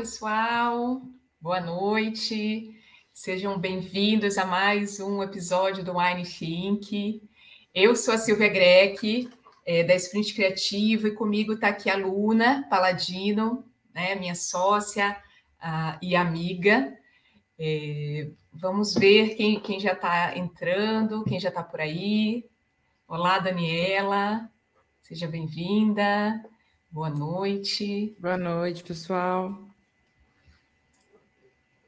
pessoal. Boa noite. Sejam bem-vindos a mais um episódio do Wine Think. Eu sou a Silvia Greck, é, da Sprint Criativo, e comigo está aqui a Luna Paladino, né, minha sócia uh, e amiga. É, vamos ver quem, quem já está entrando, quem já está por aí. Olá, Daniela, seja bem-vinda. Boa noite. Boa noite, pessoal.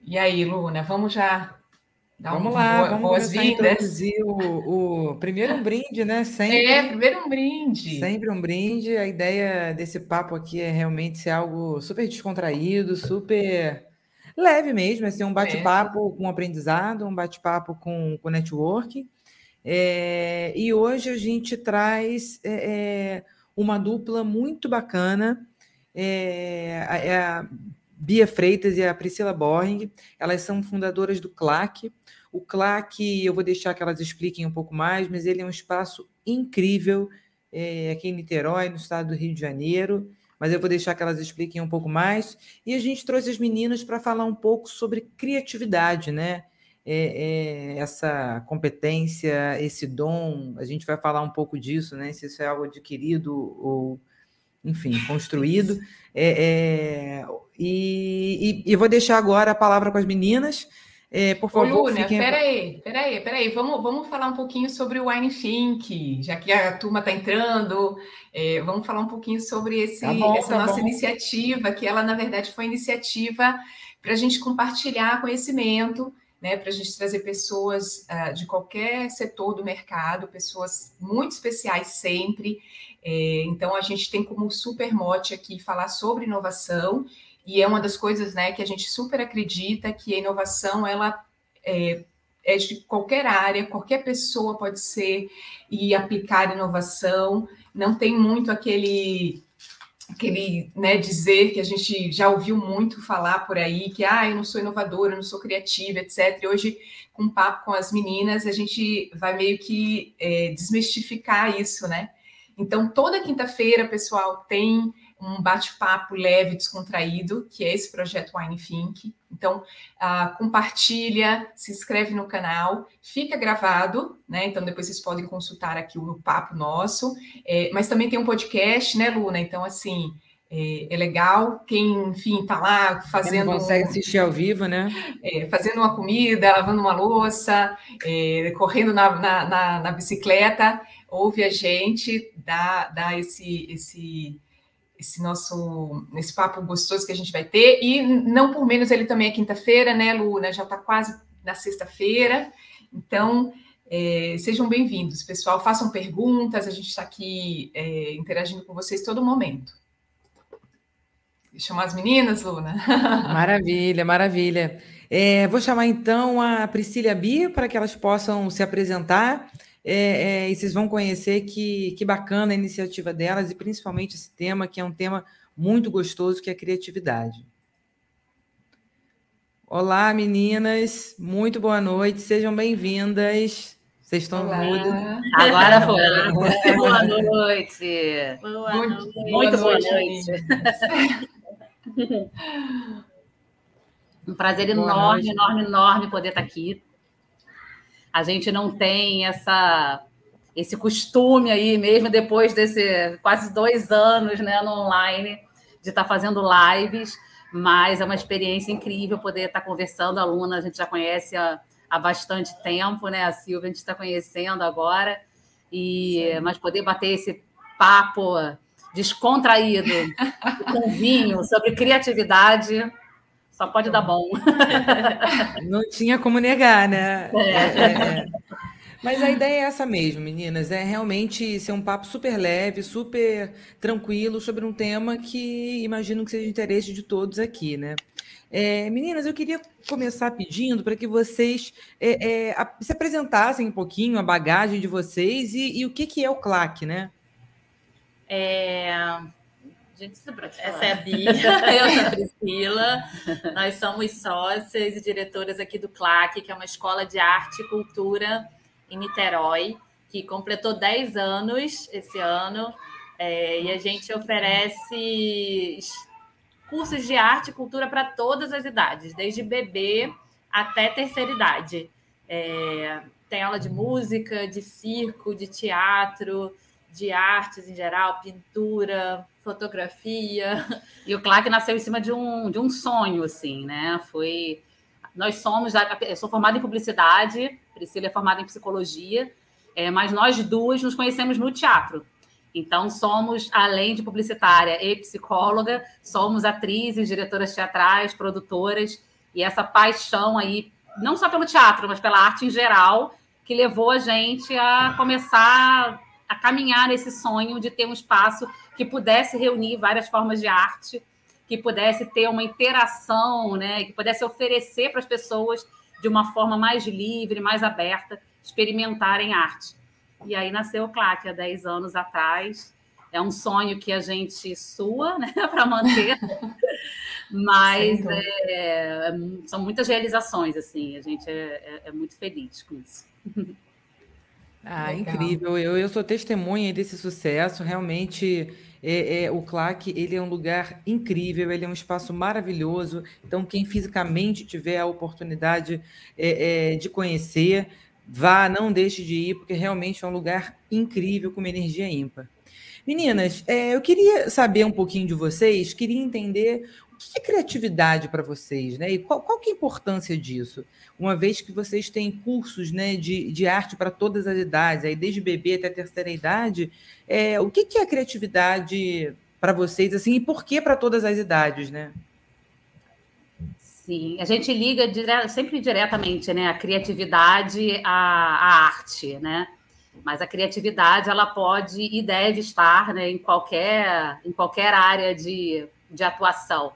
E aí, Luna, vamos já dar vamos um, lá, vamos boas-vindas. O, o primeiro um brinde, né? Sempre, é, primeiro um brinde. Sempre um brinde. A ideia desse papo aqui é realmente ser algo super descontraído, super leve mesmo, assim, um bate-papo é. com aprendizado, um bate-papo com, com networking. É, e hoje a gente traz é, é uma dupla muito bacana. É, é Bia Freitas e a Priscila Boring. Elas são fundadoras do CLAC. O CLAC, eu vou deixar que elas expliquem um pouco mais, mas ele é um espaço incrível é, aqui em Niterói, no estado do Rio de Janeiro. Mas eu vou deixar que elas expliquem um pouco mais. E a gente trouxe as meninas para falar um pouco sobre criatividade, né? É, é, essa competência, esse dom, a gente vai falar um pouco disso, né? Se isso é algo adquirido ou, enfim, construído. É, é e, e, e, vou deixar agora a palavra com as meninas. É, por favor. Ô, Luna, fiquem... peraí, peraí, peraí. Vamos, vamos falar um pouquinho sobre o Wine Think, já que a turma está entrando. É, vamos falar um pouquinho sobre esse, tá bom, essa tá nossa bom. iniciativa, que ela, na verdade, foi iniciativa para a gente compartilhar conhecimento, né, para a gente trazer pessoas uh, de qualquer setor do mercado, pessoas muito especiais sempre. É, então, a gente tem como super mote aqui falar sobre inovação e é uma das coisas né, que a gente super acredita que a inovação ela é, é de qualquer área, qualquer pessoa pode ser e aplicar inovação. Não tem muito aquele aquele né, dizer que a gente já ouviu muito falar por aí, que ah, eu não sou inovadora, eu não sou criativa, etc. E hoje, com um papo com as meninas, a gente vai meio que é, desmistificar isso, né? Então, toda quinta-feira, pessoal, tem um bate-papo leve, descontraído, que é esse projeto Wine Think. Então, uh, compartilha, se inscreve no canal, fica gravado, né? Então, depois vocês podem consultar aqui o papo nosso. É, mas também tem um podcast, né, Luna? Então, assim, é, é legal. Quem, enfim, tá lá fazendo. Quem consegue assistir ao vivo, né? É, fazendo uma comida, lavando uma louça, é, correndo na, na, na, na, bicicleta, ouve a gente, dá, dá esse. esse esse nosso esse papo gostoso que a gente vai ter. E não por menos ele também é quinta-feira, né, Luna? Já está quase na sexta-feira. Então, é, sejam bem-vindos, pessoal. Façam perguntas, a gente está aqui é, interagindo com vocês todo momento. Chamar as meninas, Luna? Maravilha, maravilha. É, vou chamar então a Priscila Bia para que elas possam se apresentar é, é, e vocês vão conhecer que, que bacana a iniciativa delas e principalmente esse tema, que é um tema muito gostoso, que é a criatividade. Olá, meninas, muito boa noite, sejam bem-vindas. Vocês estão mudas? Agora foi. boa noite. Boa noite. Muito boa noite. um prazer enorme, enorme, enorme poder estar aqui a gente não tem essa esse costume aí, mesmo depois desse quase dois anos né, no online, de estar tá fazendo lives, mas é uma experiência incrível poder estar tá conversando. A Luna a gente já conhece há, há bastante tempo, né? A Silvia a gente está conhecendo agora, e mas poder bater esse papo descontraído com vinho sobre criatividade só pode dar bom. Não tinha como negar, né? É. É, é. Mas a ideia é essa mesmo, meninas. É realmente ser um papo super leve, super tranquilo sobre um tema que imagino que seja de interesse de todos aqui, né? É, meninas, eu queria começar pedindo para que vocês é, é, se apresentassem um pouquinho a bagagem de vocês e, e o que, que é o CLAC, né? Gente, Essa é a Bia, eu sou a Priscila. Nós somos sócias e diretoras aqui do CLAC, que é uma escola de arte e cultura em Niterói, que completou 10 anos esse ano. É, e a gente oferece cursos de arte e cultura para todas as idades, desde bebê até terceira idade. É, tem aula de música, de circo, de teatro, de artes em geral, pintura, fotografia. E o Clark nasceu em cima de um, de um sonho, assim, né? Foi. Nós somos. Eu sou formada em publicidade, Priscila é formada em psicologia, é, mas nós duas nos conhecemos no teatro. Então, somos, além de publicitária e psicóloga, somos atrizes, diretoras teatrais, produtoras, e essa paixão aí, não só pelo teatro, mas pela arte em geral, que levou a gente a começar a caminhar nesse sonho de ter um espaço que pudesse reunir várias formas de arte, que pudesse ter uma interação, né, que pudesse oferecer para as pessoas de uma forma mais livre, mais aberta, experimentarem arte. E aí nasceu o CLAC há 10 anos atrás. É um sonho que a gente sua né, para manter, mas é, são muitas realizações, assim, a gente é, é, é muito feliz com isso. Ah, Legal. incrível. Eu, eu sou testemunha desse sucesso. Realmente, é, é, o CLAC ele é um lugar incrível, ele é um espaço maravilhoso. Então, quem fisicamente tiver a oportunidade é, é, de conhecer, vá, não deixe de ir, porque realmente é um lugar incrível, com uma energia ímpar. Meninas, é, eu queria saber um pouquinho de vocês, queria entender que é criatividade para vocês, né? E qual, qual que é a importância disso? uma vez que vocês têm cursos né, de, de arte para todas as idades, aí desde bebê até terceira idade, é, o que, que é a criatividade para vocês, assim, e por que para todas as idades, né? Sim, a gente liga dire... sempre diretamente, né, a criatividade à, à arte, né? Mas a criatividade ela pode e deve estar né, em, qualquer, em qualquer área de, de atuação.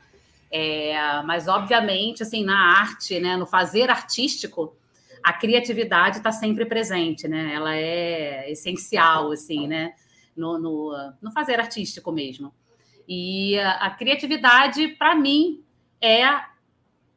É, mas, obviamente, assim, na arte, né, no fazer artístico, a criatividade está sempre presente, né? Ela é essencial, assim, né? No, no, no fazer artístico mesmo. E a, a criatividade, para mim, é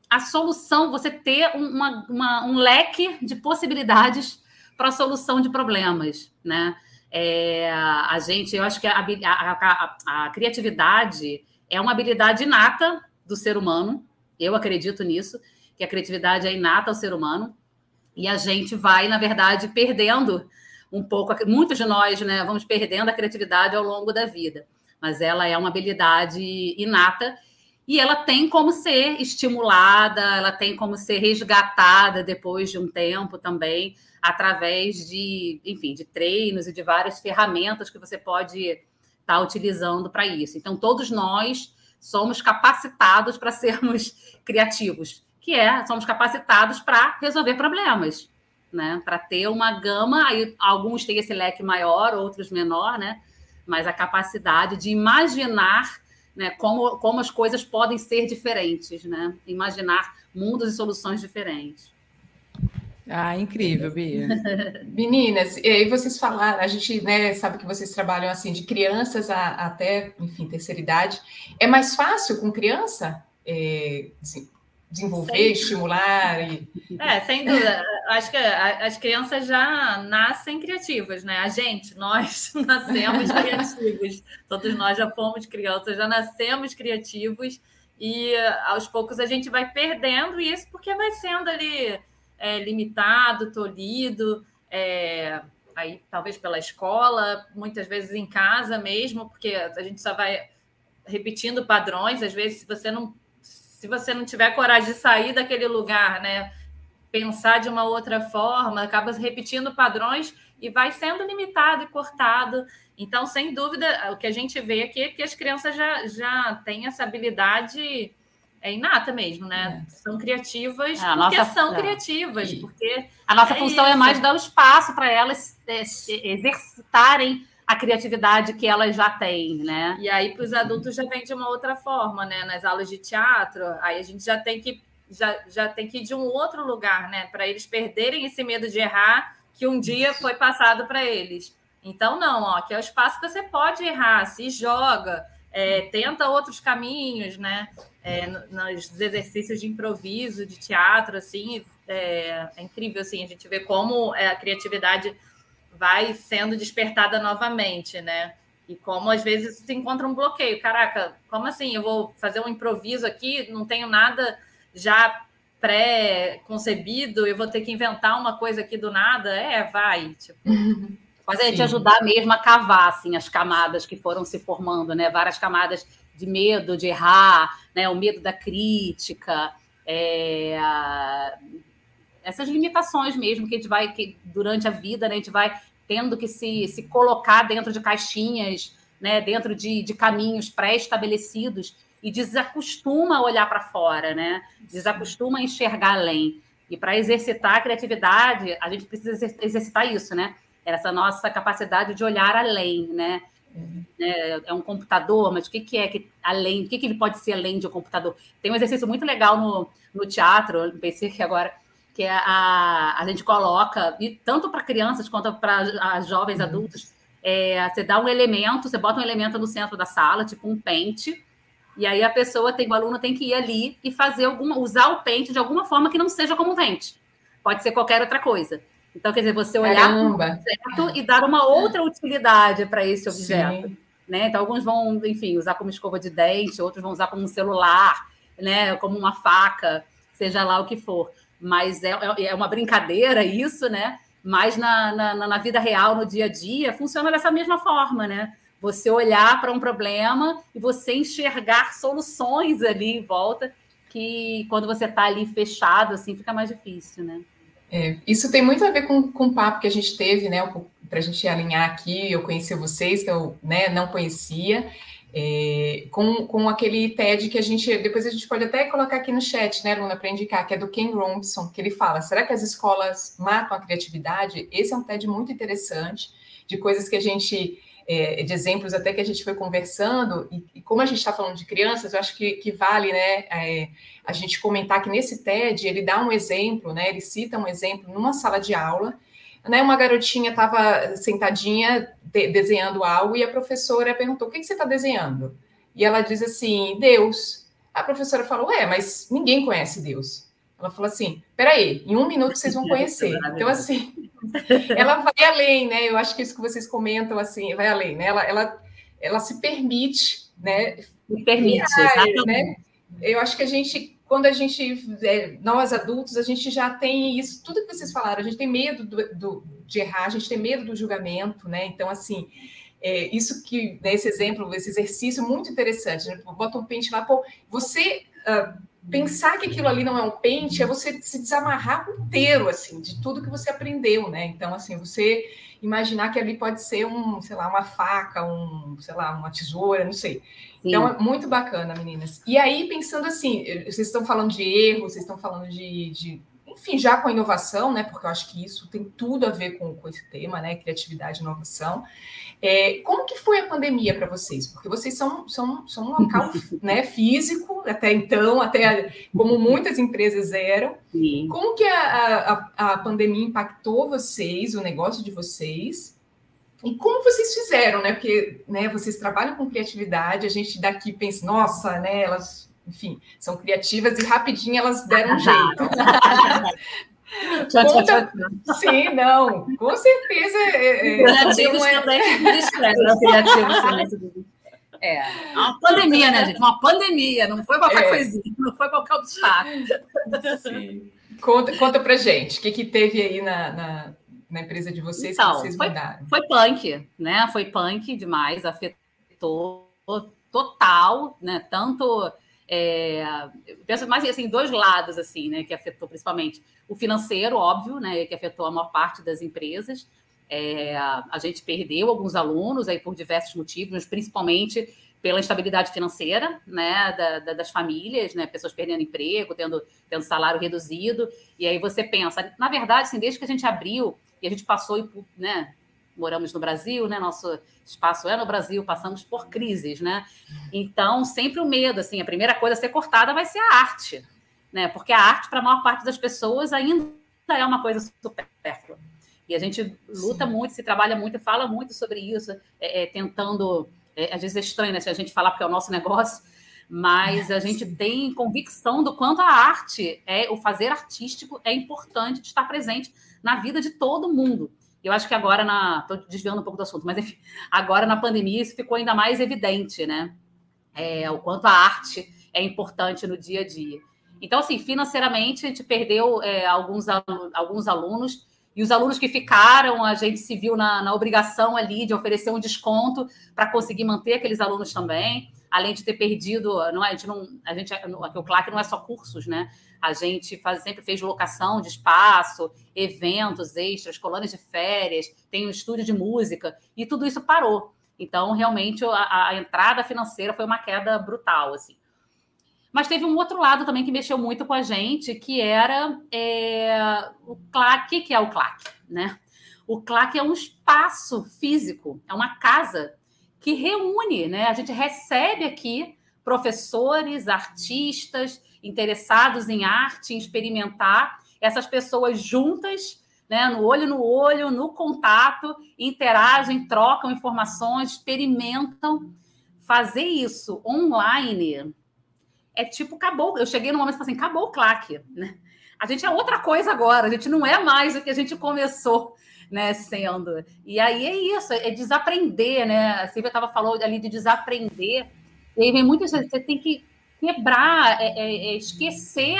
a solução, você ter uma, uma, um leque de possibilidades para a solução de problemas, né? É, a gente, eu acho que a, a, a, criatividade é uma habilidade inata do ser humano. Eu acredito nisso, que a criatividade é inata ao ser humano. E a gente vai, na verdade, perdendo um pouco. Muitos de nós, né, vamos perdendo a criatividade ao longo da vida. Mas ela é uma habilidade inata e ela tem como ser estimulada, ela tem como ser resgatada depois de um tempo também, através de, enfim, de treinos e de várias ferramentas que você pode estar tá utilizando para isso. Então, todos nós somos capacitados para sermos criativos, que é somos capacitados para resolver problemas, né? Para ter uma gama, aí alguns têm esse leque maior, outros menor, né? Mas a capacidade de imaginar né, como, como as coisas podem ser diferentes, né? Imaginar mundos e soluções diferentes. Ah, incrível, Bia. Meninas, e aí vocês falaram, a gente né, sabe que vocês trabalham assim de crianças a, até, enfim, terceira idade. É mais fácil com criança é, desenvolver, sem estimular? E... É, sem dúvida. Acho que as crianças já nascem criativas, né? A gente, nós nascemos criativos. Todos nós já fomos crianças, já nascemos criativos e aos poucos a gente vai perdendo isso porque vai sendo ali é, limitado, tolhido, é, aí talvez pela escola, muitas vezes em casa mesmo, porque a gente só vai repetindo padrões, às vezes se você não se você não tiver coragem de sair daquele lugar, né, pensar de uma outra forma, acaba repetindo padrões e vai sendo limitado e cortado. Então, sem dúvida, o que a gente vê aqui é que as crianças já, já têm essa habilidade é inata mesmo, né? É. São criativas é, porque nossa, são é. criativas, porque a nossa é função é isso. é mais dar o espaço para elas é, exercitarem a criatividade que elas já têm, né? E aí para os adultos já vem de uma outra forma, né? Nas aulas de teatro, aí a gente já tem que já, já tem que ir de um outro lugar, né? Para eles perderem esse medo de errar que um dia foi passado para eles. Então não, ó, que é o espaço que você pode errar, se joga, é, tenta outros caminhos, né? é, nos exercícios de improviso, de teatro, assim, é, é, incrível, assim, a gente vê como é, a criatividade vai sendo despertada novamente, né? E como às vezes se encontra um bloqueio. Caraca, como assim? Eu vou fazer um improviso aqui, não tenho nada já pré-concebido, eu vou ter que inventar uma coisa aqui do nada? É, vai. Tipo. Mas é te ajudar mesmo a cavar assim, as camadas que foram se formando, né? Várias camadas de medo de errar, né? o medo da crítica, é, essas limitações mesmo que a gente vai, que durante a vida, né, a gente vai tendo que se, se colocar dentro de caixinhas, né, dentro de, de caminhos pré-estabelecidos e desacostuma a olhar para fora, né? Desacostuma a enxergar além. E para exercitar a criatividade, a gente precisa exercitar isso, né? Essa nossa capacidade de olhar além, né? Uhum. É, um computador, mas o que, que é que além? O que, que ele pode ser além de um computador? Tem um exercício muito legal no, no teatro, pensei que agora que é a, a gente coloca, e tanto para crianças quanto para jovens uhum. adultos, é, você dá um elemento, você bota um elemento no centro da sala, tipo um pente, e aí a pessoa tem, o aluno tem que ir ali e fazer alguma, usar o pente de alguma forma que não seja como um pente. Pode ser qualquer outra coisa. Então, quer dizer, você olhar para o objeto e dar uma outra utilidade para esse objeto. Né? Então, alguns vão, enfim, usar como escova de dente, outros vão usar como um celular, né? como uma faca, seja lá o que for mas é, é, é uma brincadeira isso, né? Mas na, na, na vida real, no dia a dia, funciona dessa mesma forma, né? Você olhar para um problema e você enxergar soluções ali em volta, que quando você está ali fechado, assim, fica mais difícil, né? É, isso tem muito a ver com, com o papo que a gente teve, né? Para a gente alinhar aqui, eu conheci vocês, que eu né, não conhecia, é, com, com aquele TED que a gente, depois a gente pode até colocar aqui no chat, né, Luna, para indicar, que é do Ken Robinson, que ele fala, será que as escolas matam a criatividade? Esse é um TED muito interessante, de coisas que a gente, é, de exemplos até que a gente foi conversando, e, e como a gente está falando de crianças, eu acho que, que vale, né, é, a gente comentar que nesse TED ele dá um exemplo, né, ele cita um exemplo numa sala de aula, né, uma garotinha estava sentadinha de, desenhando algo e a professora perguntou: o que, que você está desenhando? E ela diz assim: Deus. A professora falou: é, mas ninguém conhece Deus. Ela falou assim: peraí, em um minuto vocês vão conhecer. Então, assim, ela vai além, né? Eu acho que isso que vocês comentam, assim, vai além, né? Ela, ela, ela se permite, né? Me permite, exatamente. Né? Eu acho que a gente quando a gente, é, nós adultos, a gente já tem isso, tudo que vocês falaram, a gente tem medo do, do, de errar, a gente tem medo do julgamento, né? Então, assim, é, isso que, né, esse exemplo, esse exercício muito interessante, né? Bota um pente lá, pô, você uh, pensar que aquilo ali não é um pente é você se desamarrar inteiro, assim, de tudo que você aprendeu, né? Então, assim, você imaginar que ali pode ser um, sei lá, uma faca, um, sei lá, uma tesoura, não sei. Sim. Então, é muito bacana, meninas. E aí, pensando assim, vocês estão falando de erro, vocês estão falando de, de enfim, já com a inovação, né? Porque eu acho que isso tem tudo a ver com, com esse tema, né? Criatividade e inovação. É, como que foi a pandemia para vocês? Porque vocês são, são, são um local né, físico, até então, até como muitas empresas eram. Sim. Como que a, a, a pandemia impactou vocês, o negócio de vocês? E como vocês fizeram, né? Porque né, vocês trabalham com criatividade, a gente daqui pensa, nossa, né? Elas, enfim, são criativas e rapidinho elas deram um jeito. Conta... Sim, não, com certeza. É, é criativos é... também criativos É, uma pandemia, né, gente? Uma pandemia, não foi qualquer é. coisinha, não foi qualquer obstáculo. Sim. Conta, conta pra gente, o que, que teve aí na, na na empresa de vocês então, que vocês foi, mudaram? Foi punk, né? Foi punk demais, afetou total, né? Tanto é, penso mais assim, dois lados assim, né? Que afetou principalmente o financeiro, óbvio, né? Que afetou a maior parte das empresas. É, a gente perdeu alguns alunos aí por diversos motivos, principalmente pela instabilidade financeira né, da, da, das famílias, né, pessoas perdendo emprego, tendo, tendo salário reduzido. E aí você pensa, na verdade, assim, desde que a gente abriu e a gente passou né, moramos no Brasil, né, nosso espaço é no Brasil, passamos por crises, né? Então, sempre o medo, assim, a primeira coisa a ser cortada vai ser a arte, né? Porque a arte, para a maior parte das pessoas, ainda é uma coisa supérflua. E a gente luta Sim. muito, se trabalha muito, fala muito sobre isso, é, é, tentando. É, às vezes é estranho, né? Se a gente falar porque é o nosso negócio, mas a gente tem convicção do quanto a arte, é o fazer artístico é importante de estar presente na vida de todo mundo. Eu acho que agora na. Estou desviando um pouco do assunto, mas enfim, agora na pandemia isso ficou ainda mais evidente, né? É, o quanto a arte é importante no dia a dia. Então, assim, financeiramente, a gente perdeu é, alguns, alguns alunos, e os alunos que ficaram, a gente se viu na, na obrigação ali de oferecer um desconto para conseguir manter aqueles alunos também, além de ter perdido, não é, a gente não, a gente, aqui o CLAC não é só cursos, né? A gente faz, sempre fez locação de espaço, eventos extras, colônias de férias, tem um estúdio de música, e tudo isso parou. Então, realmente, a, a entrada financeira foi uma queda brutal, assim. Mas teve um outro lado também que mexeu muito com a gente, que era é, o CLAC, que é o CLAC, né? O CLAC é um espaço físico, é uma casa que reúne, né? A gente recebe aqui professores, artistas, interessados em arte, em experimentar, essas pessoas juntas, né, no olho no olho, no contato, interagem, trocam informações, experimentam. Fazer isso online é tipo, acabou. Eu cheguei no momento e falei assim: acabou o claque. Né? A gente é outra coisa agora, a gente não é mais o que a gente começou né, sendo. E aí é isso, é desaprender, né? A Silvia estava falando ali de desaprender. E aí vem muitas vezes, você tem que quebrar, é, é, é esquecer,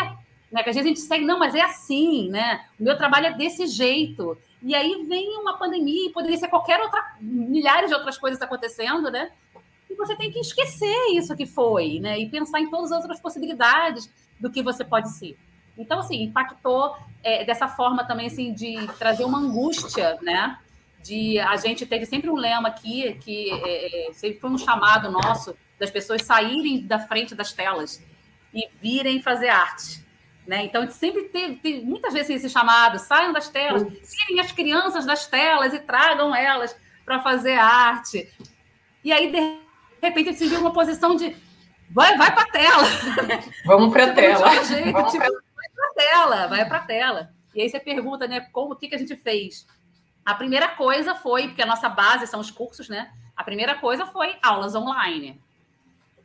né? Que às vezes a gente segue, não, mas é assim, né? O meu trabalho é desse jeito. E aí vem uma pandemia, poderia ser qualquer outra, milhares de outras coisas acontecendo, né? E você tem que esquecer isso que foi, né? E pensar em todas as outras possibilidades do que você pode ser. Então, assim, impactou é, dessa forma também, assim, de trazer uma angústia, né? De a gente teve sempre um lema aqui que é, é sempre foi um chamado nosso das pessoas saírem da frente das telas e virem fazer arte. Né? Então, a gente sempre teve, teve muitas vezes esse chamado: saiam das telas, tirem as crianças das telas e tragam elas para fazer arte. E aí, de repente, a gente se viu uma posição de vai, vai para a tela. Vamos para a tela. Jeito, Vamos tipo, pra... vai para a tela, vai para a tela. E aí você pergunta, né, como, o que, que a gente fez? A primeira coisa foi, porque a nossa base são os cursos, né? A primeira coisa foi aulas online.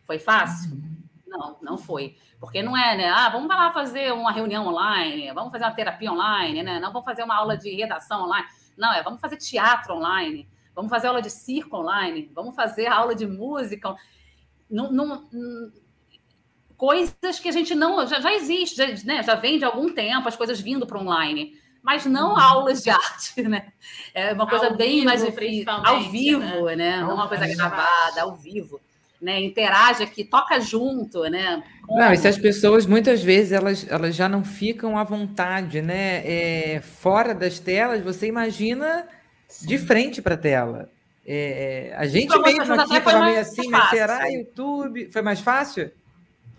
Foi fácil? Não, não foi. Porque não é, né? Ah, vamos lá fazer uma reunião online, vamos fazer uma terapia online, né? Não vamos fazer uma aula de redação online. Não, é vamos fazer teatro online, vamos fazer aula de circo online, vamos fazer aula de música. Não, não, coisas que a gente não. Já, já existe, já, né? já vem de algum tempo as coisas vindo para online mas não uhum. aulas de arte, né? É uma coisa ao bem vivo, mais difícil. Ao vivo, né? né? Não uma coisa gravada, ao vivo né, interage aqui, toca junto, né? Não, e se as pessoas muitas vezes elas, elas já não ficam à vontade, né? É, fora das telas, você imagina Sim. de frente para a tela. É, a gente mesmo aqui estava meio assim, mas será YouTube? Foi mais fácil?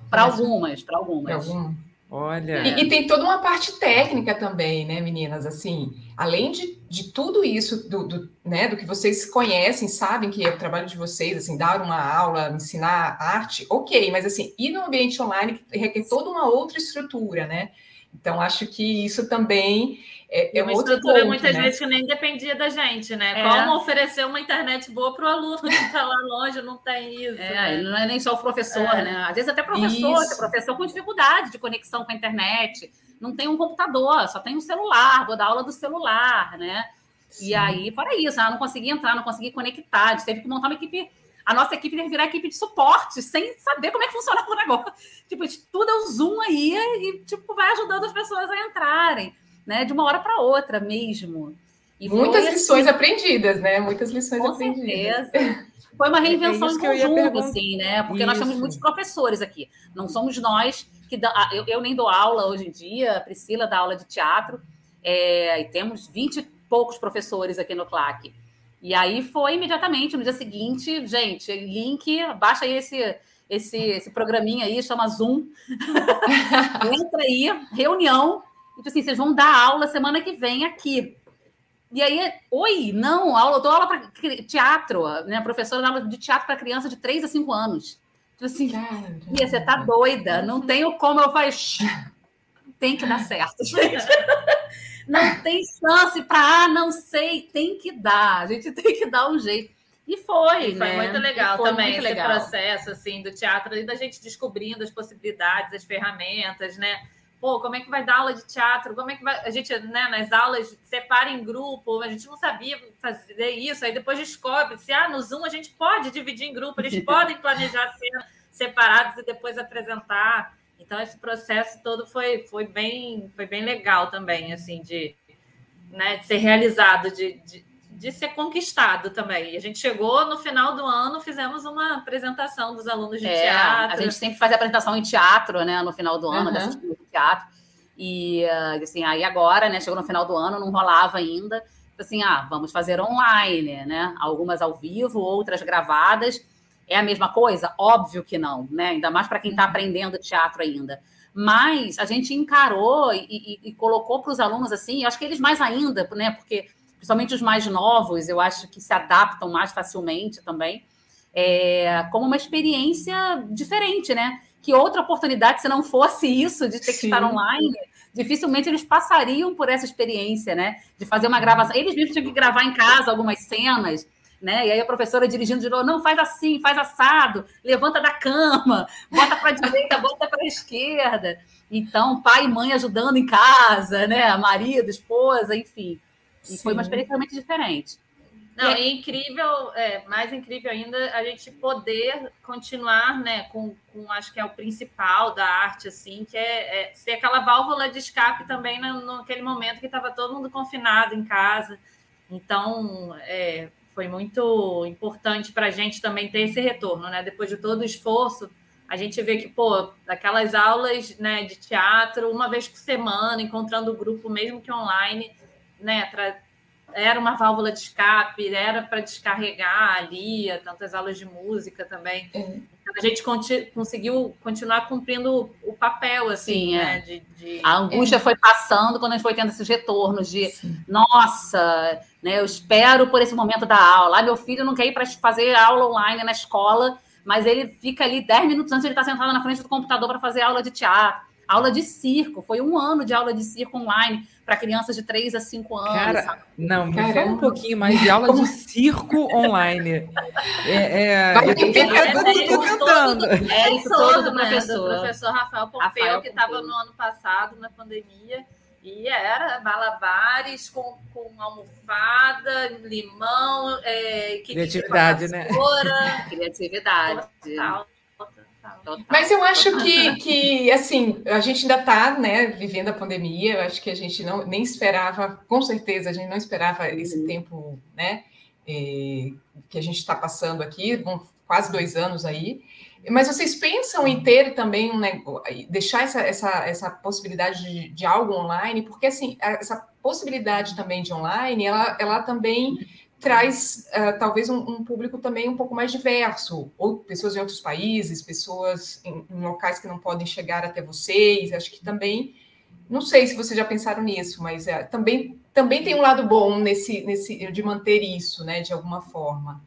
Para algumas, para algumas. algumas. Olha. E, e, tem toda uma parte técnica também, né, meninas? Assim, além de, de tudo isso, do, do, né, do que vocês conhecem, sabem que é o trabalho de vocês, assim, dar uma aula, ensinar arte, ok, mas assim, ir no ambiente online requer toda uma outra estrutura, né? Então, acho que isso também é, é uma estrutura ponto, muitas né? vezes que nem dependia da gente, né? É. Como oferecer uma internet boa para o aluno que está lá longe, não tem isso. É, né? Não é nem só o professor, é. né? Às vezes até professor, é professor com dificuldade de conexão com a internet, não tem um computador, só tem um celular, vou dar aula do celular, né? Sim. E aí, para isso, ah, não consegui entrar, não consegui conectar, a gente teve que montar uma equipe a nossa equipe deve virar equipe de suporte, sem saber como é que funciona o negócio. Tipo, tudo é o Zoom aí e, tipo, vai ajudando as pessoas a entrarem né? De uma hora para outra mesmo. E Muitas lições assim, aprendidas, né? Muitas lições com aprendidas. Certeza. Foi uma é reinvenção é em conjunto, assim, né? Porque isso. nós temos muitos professores aqui. Não somos nós que dá, eu, eu, nem dou aula hoje em dia, a Priscila dá aula de teatro, é, e temos 20 e poucos professores aqui no CLAC. E aí foi imediatamente, no dia seguinte, gente, link, baixa aí esse, esse, esse programinha aí, chama Zoom. Entra aí, reunião, e tipo assim, vocês vão dar aula semana que vem aqui. E aí, oi, não, aula, eu dou aula para teatro, né? Professora dá aula de teatro para criança de 3 a 5 anos. Tipo assim, Bia, você tá doida, não tenho como eu faço. Tem que dar certo, gente. Não tem chance para, ah, não sei, tem que dar, a gente tem que dar um jeito. E foi, e foi né? muito legal foi também muito esse legal. processo assim do teatro e da gente descobrindo as possibilidades, as ferramentas, né? Pô, como é que vai dar aula de teatro? Como é que vai. A gente, né, nas aulas, separa em grupo, a gente não sabia fazer isso, aí depois descobre se, ah, no Zoom a gente pode dividir em grupo, eles podem planejar cena separados e depois apresentar. Então, esse processo todo foi, foi, bem, foi bem legal também, assim, de, né, de ser realizado, de, de de ser conquistado também. A gente chegou no final do ano, fizemos uma apresentação dos alunos de é, teatro. A gente sempre faz apresentação em teatro, né? No final do ano, uhum. dessa de teatro. E assim, aí agora, né? Chegou no final do ano, não rolava ainda. Assim, ah, vamos fazer online, né? Algumas ao vivo, outras gravadas. É a mesma coisa? Óbvio que não, né? Ainda mais para quem está uhum. aprendendo teatro ainda. Mas a gente encarou e, e, e colocou para os alunos assim, acho que eles mais ainda, né? Porque principalmente os mais novos, eu acho que se adaptam mais facilmente também, é, como uma experiência diferente, né? Que outra oportunidade, se não fosse isso, de ter Sim. que estar online, dificilmente eles passariam por essa experiência, né? De fazer uma gravação. Eles mesmos tinham que gravar em casa algumas cenas, né? E aí a professora dirigindo de novo, não, faz assim, faz assado, levanta da cama, bota para a direita, bota para a esquerda. Então, pai e mãe ajudando em casa, né? Marido, esposa, enfim. E Sim. foi uma experiência realmente diferente. Não, é incrível, é, mais incrível ainda a gente poder continuar, né, com, com acho que é o principal da arte, assim, que é, é ser aquela válvula de escape também no, naquele momento que estava todo mundo confinado em casa. Então, é, foi muito importante para a gente também ter esse retorno, né? Depois de todo o esforço, a gente vê que, pô, aquelas aulas né, de teatro, uma vez por semana, encontrando o grupo, mesmo que online, né, era uma válvula de escape, era para descarregar ali, tantas aulas de música também. É. Então, a gente conti conseguiu continuar cumprindo o papel, assim, Sim, né? É. De, de... A angústia é. foi passando quando a gente foi tendo esses retornos de, Sim. nossa, né, eu espero por esse momento da aula. Ah, meu filho não quer ir para fazer aula online na escola, mas ele fica ali 10 minutos antes, ele está sentado na frente do computador para fazer aula de teatro. Aula de circo, foi um ano de aula de circo online para crianças de 3 a 5 anos. Cara, não, me fala um pouquinho mais de aula de circo online. É, é, eu estou cantando. É, todo do professor. Do professor Rafael Pompeu, Rafael que estava no ano passado, na pandemia. E era malabares com, com almofada, limão, é, criatividade, né? Criatividade. Total. Mas eu acho que, que, assim, a gente ainda está né, vivendo a pandemia, eu acho que a gente não nem esperava, com certeza, a gente não esperava esse uhum. tempo, né, eh, que a gente está passando aqui, vão quase dois anos aí. Mas vocês pensam em ter também um negócio, deixar essa, essa, essa possibilidade de, de algo online, porque assim, essa possibilidade também de online, ela, ela também traz uh, talvez um, um, público também um pouco mais diverso, ou pessoas de outros países, pessoas em, em, locais que não podem chegar até vocês. Acho que também, não sei se vocês já pensaram nisso, mas uh, também, também tem um lado bom nesse, nesse de manter isso, né, de alguma forma.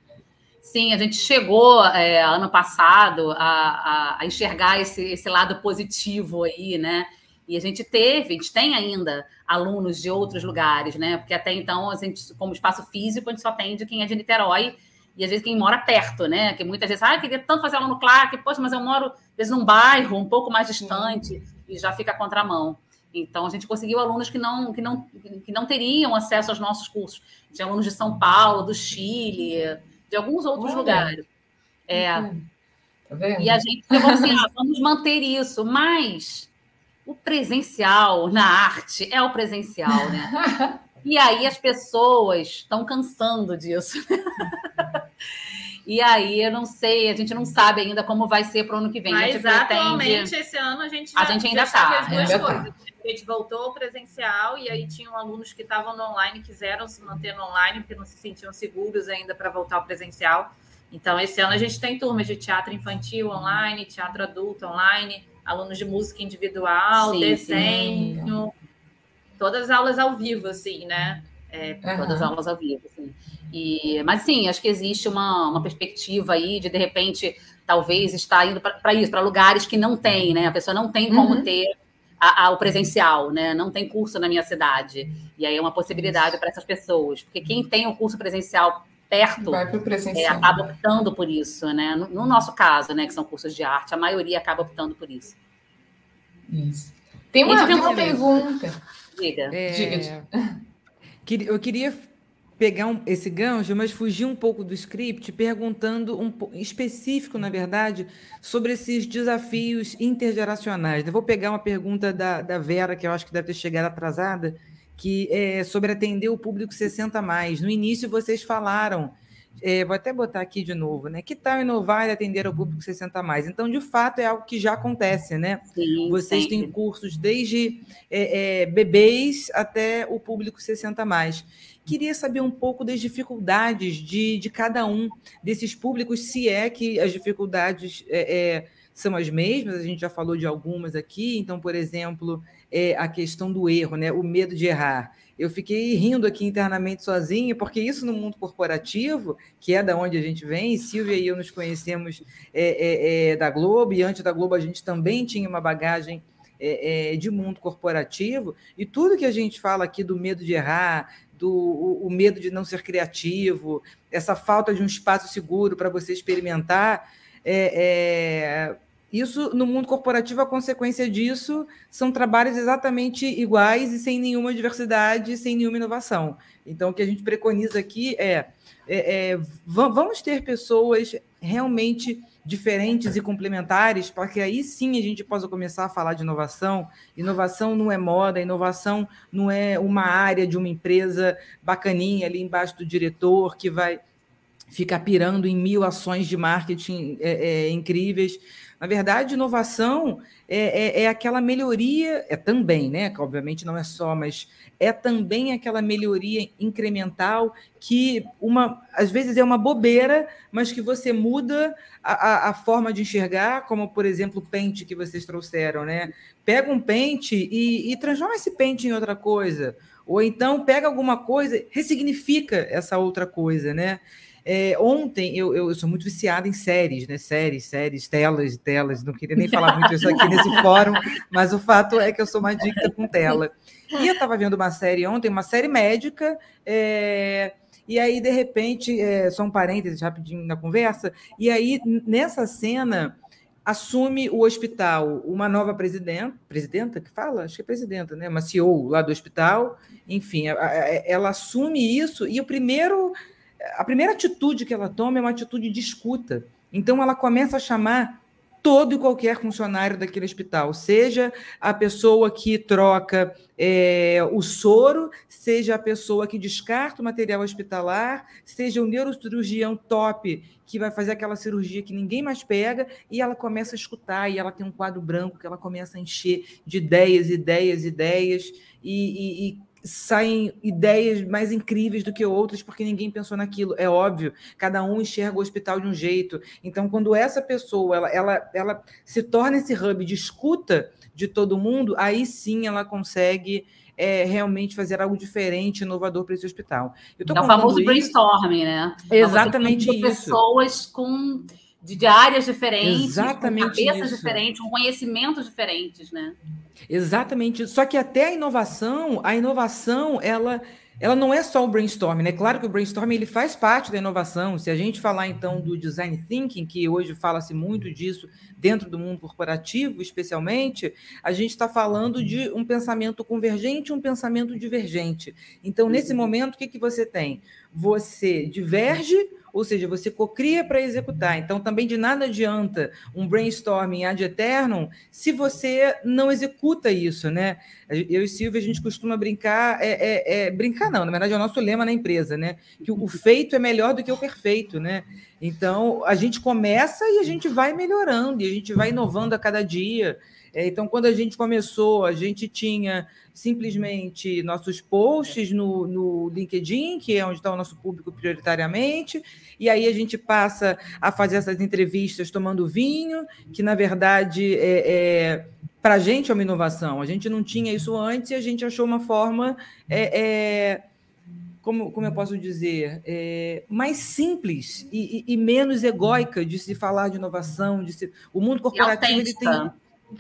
Sim, a gente chegou é, ano passado a, a, a enxergar esse, esse lado positivo aí, né? E a gente teve, a gente tem ainda alunos de outros lugares, né? Porque até então, a gente, como espaço físico, a gente só tem de quem é de Niterói e às vezes quem mora perto, né? Que muitas vezes, ah, eu queria tanto fazer aula no Clark, poxa, mas eu moro, às vezes, num bairro um pouco mais distante e já fica a contramão. Então, a gente conseguiu alunos que não, que não, que não teriam acesso aos nossos cursos. Tinha alunos de São Paulo, do Chile, de alguns outros Olha. lugares. É. Tá e a gente falou assim: ah, vamos manter isso, mas o presencial na arte é o presencial, né? E aí as pessoas estão cansando disso. e aí eu não sei, a gente não sabe ainda como vai ser para o ano que vem. Mas atualmente, esse ano, a gente, já, a gente ainda está. As duas coisas. A gente voltou ao presencial e aí tinham alunos que estavam no online, quiseram se manter no online, porque não se sentiam seguros ainda para voltar ao presencial. Então, esse ano a gente tem turmas de teatro infantil online, teatro adulto online, alunos de música individual, sim, desenho, sim. todas as aulas ao vivo, assim, né? É, uhum. Todas as aulas ao vivo, assim. E, mas sim, acho que existe uma, uma perspectiva aí de, de repente, talvez estar indo para isso, para lugares que não tem, né? A pessoa não tem como uhum. ter a, a, o presencial, né? Não tem curso na minha cidade. E aí é uma possibilidade para essas pessoas. Porque quem tem o curso presencial perto é, acaba optando por isso, né? No, no, nosso caso, né, que são cursos de arte, a maioria acaba optando por isso. Isso. Tem uma, tem uma pergunta. Diga. É... Diga. Eu queria pegar um, esse gancho, mas fugir um pouco do script, perguntando um específico, na verdade, sobre esses desafios intergeracionais. Eu vou pegar uma pergunta da, da Vera, que eu acho que deve ter chegado atrasada, que é sobre atender o público 60 mais. No início vocês falaram, é, vou até botar aqui de novo, né? Que tal inovar e atender ao público 60 mais? Então, de fato, é algo que já acontece, né? Sim, vocês sempre. têm cursos desde é, é, bebês até o público 60 mais. Queria saber um pouco das dificuldades de, de cada um desses públicos, se é que as dificuldades é, é, são as mesmas, a gente já falou de algumas aqui, então, por exemplo, é, a questão do erro, né? o medo de errar. Eu fiquei rindo aqui internamente sozinha, porque isso no mundo corporativo, que é da onde a gente vem, Silvia e eu nos conhecemos é, é, é da Globo, e antes da Globo a gente também tinha uma bagagem é, é, de mundo corporativo, e tudo que a gente fala aqui do medo de errar, do o, o medo de não ser criativo, essa falta de um espaço seguro para você experimentar. É, é, isso no mundo corporativo, a consequência disso são trabalhos exatamente iguais e sem nenhuma diversidade, sem nenhuma inovação. Então, o que a gente preconiza aqui é, é, é vamos ter pessoas realmente diferentes e complementares, para que aí sim a gente possa começar a falar de inovação. Inovação não é moda, inovação não é uma área de uma empresa bacaninha ali embaixo do diretor que vai ficar pirando em mil ações de marketing é, é, incríveis. Na verdade, inovação é, é, é, aquela melhoria, é também, né? Obviamente não é só, mas é também aquela melhoria incremental que uma às vezes é uma bobeira, mas que você muda a, a, a forma de enxergar, como por exemplo o pente que vocês trouxeram, né? Pega um pente e, e transforma esse pente em outra coisa. Ou então pega alguma coisa, ressignifica essa outra coisa, né? É, ontem, eu, eu, sou muito viciada em séries, né? Séries, séries, telas e telas. Não queria nem falar muito isso aqui nesse fórum, mas o fato é que eu sou uma adicta com tela. E eu estava vendo uma série ontem, uma série médica, é, e aí, de repente, é, só um parênteses rapidinho na conversa, e aí, nessa cena, assume o hospital uma nova presidenta, presidenta que fala? Acho que é presidenta, né? Uma CEO lá do hospital, enfim, ela assume isso, e o primeiro a primeira atitude que ela toma é uma atitude de escuta. Então, ela começa a chamar todo e qualquer funcionário daquele hospital, seja a pessoa que troca é, o soro, seja a pessoa que descarta o material hospitalar, seja o neurocirurgião top que vai fazer aquela cirurgia que ninguém mais pega, e ela começa a escutar, e ela tem um quadro branco que ela começa a encher de ideias, ideias, ideias, e, e, e saem ideias mais incríveis do que outras, porque ninguém pensou naquilo. É óbvio, cada um enxerga o hospital de um jeito. Então, quando essa pessoa ela, ela, ela se torna esse hub de escuta de todo mundo, aí sim ela consegue é, realmente fazer algo diferente, inovador para esse hospital. Eu é o famoso isso... brainstorming, né? Exatamente isso. Pessoas com de, de áreas diferentes, Exatamente com cabeças isso. diferentes, com conhecimentos diferentes, né? Exatamente. Só que até a inovação, a inovação, ela ela não é só o brainstorming, né? Claro que o brainstorming ele faz parte da inovação. Se a gente falar então do design thinking, que hoje fala-se muito disso dentro do mundo corporativo, especialmente, a gente está falando de um pensamento convergente e um pensamento divergente. Então, nesse uhum. momento, o que, que você tem? Você diverge ou seja, você cocria para executar. Então, também de nada adianta um brainstorming ad eternum se você não executa isso, né? Eu e Silvia, a gente costuma brincar, é, é, é, brincar não, na verdade é o nosso lema na empresa, né? Que o feito é melhor do que o perfeito, né? Então, a gente começa e a gente vai melhorando, e a gente vai inovando a cada dia. É, então, quando a gente começou, a gente tinha simplesmente nossos posts no, no LinkedIn, que é onde está o nosso público prioritariamente, e aí a gente passa a fazer essas entrevistas tomando vinho, que na verdade é, é para a gente é uma inovação. A gente não tinha isso antes e a gente achou uma forma. É, é, como, como eu posso dizer, é, mais simples e, e, e, menos egóica de se falar de inovação, de se, o mundo corporativo ele tem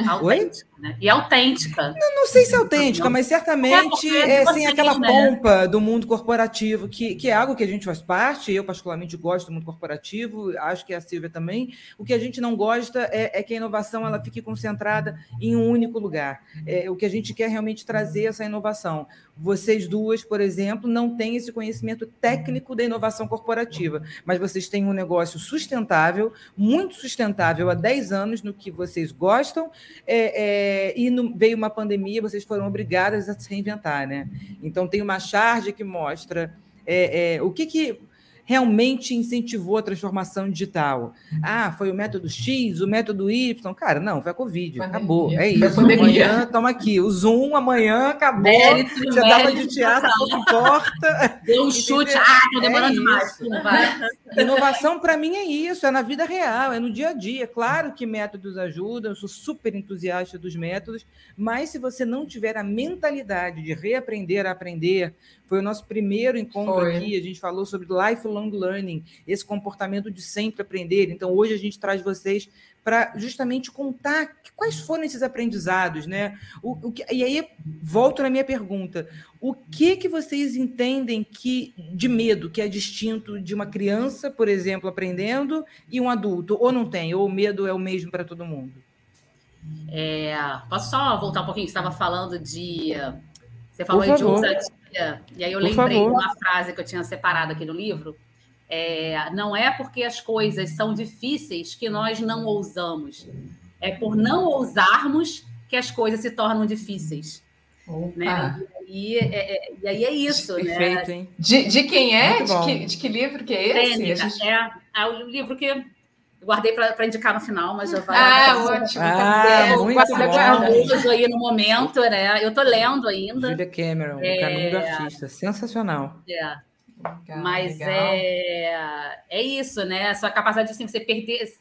Autêntica, né? E autêntica. Não, não, sei se é autêntica, mas certamente é, é sem aquela né? pompa do mundo corporativo, que, que é algo que a gente faz parte, eu particularmente gosto do mundo corporativo, acho que a Silvia também. O que a gente não gosta é, é que a inovação ela fique concentrada em um único lugar. É, o que a gente quer realmente trazer essa inovação. Vocês duas, por exemplo, não têm esse conhecimento técnico da inovação corporativa, mas vocês têm um negócio sustentável, muito sustentável há 10 anos no que vocês gostam, é, é, e no, veio uma pandemia, vocês foram obrigadas a se reinventar, né? Então tem uma charge que mostra é, é o que, que realmente incentivou a transformação digital? Ah, foi o método X, o método Y? Cara, não, foi a Covid, pandemia. acabou. É isso. Amanhã, toma aqui. O Zoom amanhã acabou. Mérito, Você dava de teatro, não importa. Deu um chute, ah, tô demorando é demais. Inovação, para mim, é isso, é na vida real, é no dia a dia. Claro que métodos ajudam, eu sou super entusiasta dos métodos, mas se você não tiver a mentalidade de reaprender a aprender, foi o nosso primeiro encontro Foi. aqui. A gente falou sobre lifelong learning, esse comportamento de sempre aprender. Então, hoje a gente traz vocês para justamente contar quais foram esses aprendizados, né? O, o que, e aí volto na minha pergunta: o que que vocês entendem que de medo que é distinto de uma criança, por exemplo, aprendendo e um adulto? Ou não tem? Ou o medo é o mesmo para todo mundo? É, posso só voltar um pouquinho? Você estava falando de você falou de ousadia e aí eu Por lembrei favor. de uma frase que eu tinha separado aqui no livro. É, não é porque as coisas são difíceis que nós não ousamos. É por não ousarmos que as coisas se tornam difíceis. Né? E, é, é, e, aí é isso, né? Perfeito, né? Hein? De, de quem é? De que, de que, livro que é esse? gente... é, é o livro que guardei para indicar no final, mas eu vou. Ah, ótimo. Ah, eu muito bom. aí no momento, né? Eu tô lendo ainda. Julia Cameron, é... O Caminho do Artista. Sensacional. É. Legal, mas legal. É, é isso, né? A sua capacidade de assim, você perder.